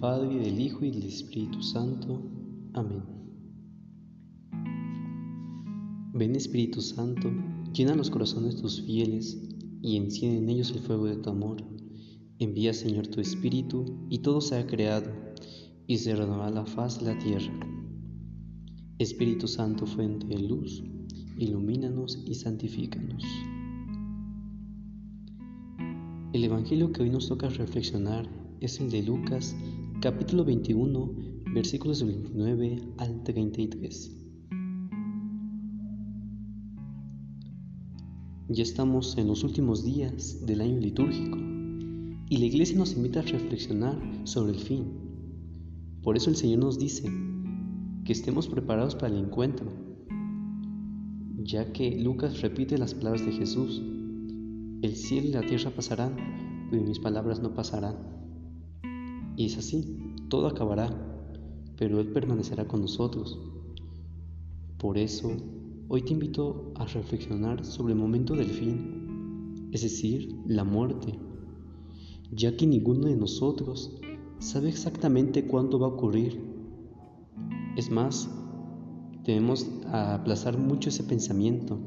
Padre, y del Hijo, y del Espíritu Santo. Amén. Ven Espíritu Santo, llena los corazones de tus fieles, y enciende en ellos el fuego de tu amor. Envía, Señor, tu Espíritu, y todo sea creado, y se renovará la faz de la tierra. Espíritu Santo, fuente de luz, ilumínanos y santifícanos. El Evangelio que hoy nos toca reflexionar es el de Lucas, capítulo 21, versículos 29 al 33. Ya estamos en los últimos días del año litúrgico y la iglesia nos invita a reflexionar sobre el fin. Por eso el Señor nos dice que estemos preparados para el encuentro, ya que Lucas repite las palabras de Jesús, el cielo y la tierra pasarán, pero mis palabras no pasarán. Y es así, todo acabará, pero Él permanecerá con nosotros. Por eso, hoy te invito a reflexionar sobre el momento del fin, es decir, la muerte, ya que ninguno de nosotros sabe exactamente cuándo va a ocurrir. Es más, debemos aplazar mucho ese pensamiento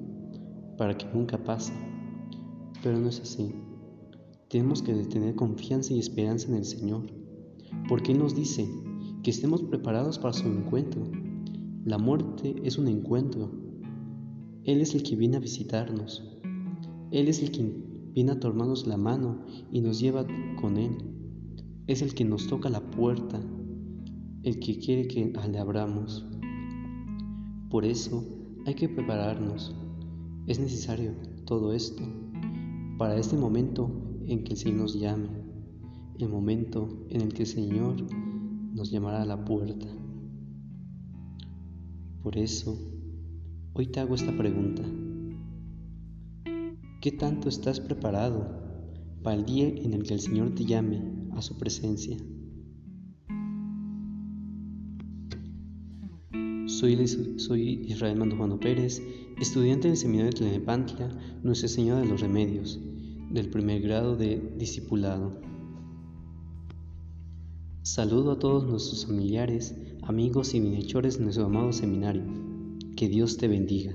para que nunca pase, pero no es así. Tenemos que tener confianza y esperanza en el Señor porque nos dice que estemos preparados para su encuentro. La muerte es un encuentro. Él es el que viene a visitarnos. Él es el que viene a tomarnos la mano y nos lleva con Él. Es el que nos toca la puerta, el que quiere que le abramos. Por eso hay que prepararnos. Es necesario todo esto para este momento en que el Señor nos llame el momento en el que el Señor nos llamará a la puerta. Por eso, hoy te hago esta pregunta. ¿Qué tanto estás preparado para el día en el que el Señor te llame a su presencia? Soy, soy Israel Mandujano Pérez, estudiante del Seminario de Tlenepantla, Nuestra Señora de los Remedios, del primer grado de Discipulado. Saludo a todos nuestros familiares, amigos y bienhechores de nuestro amado seminario. Que Dios te bendiga.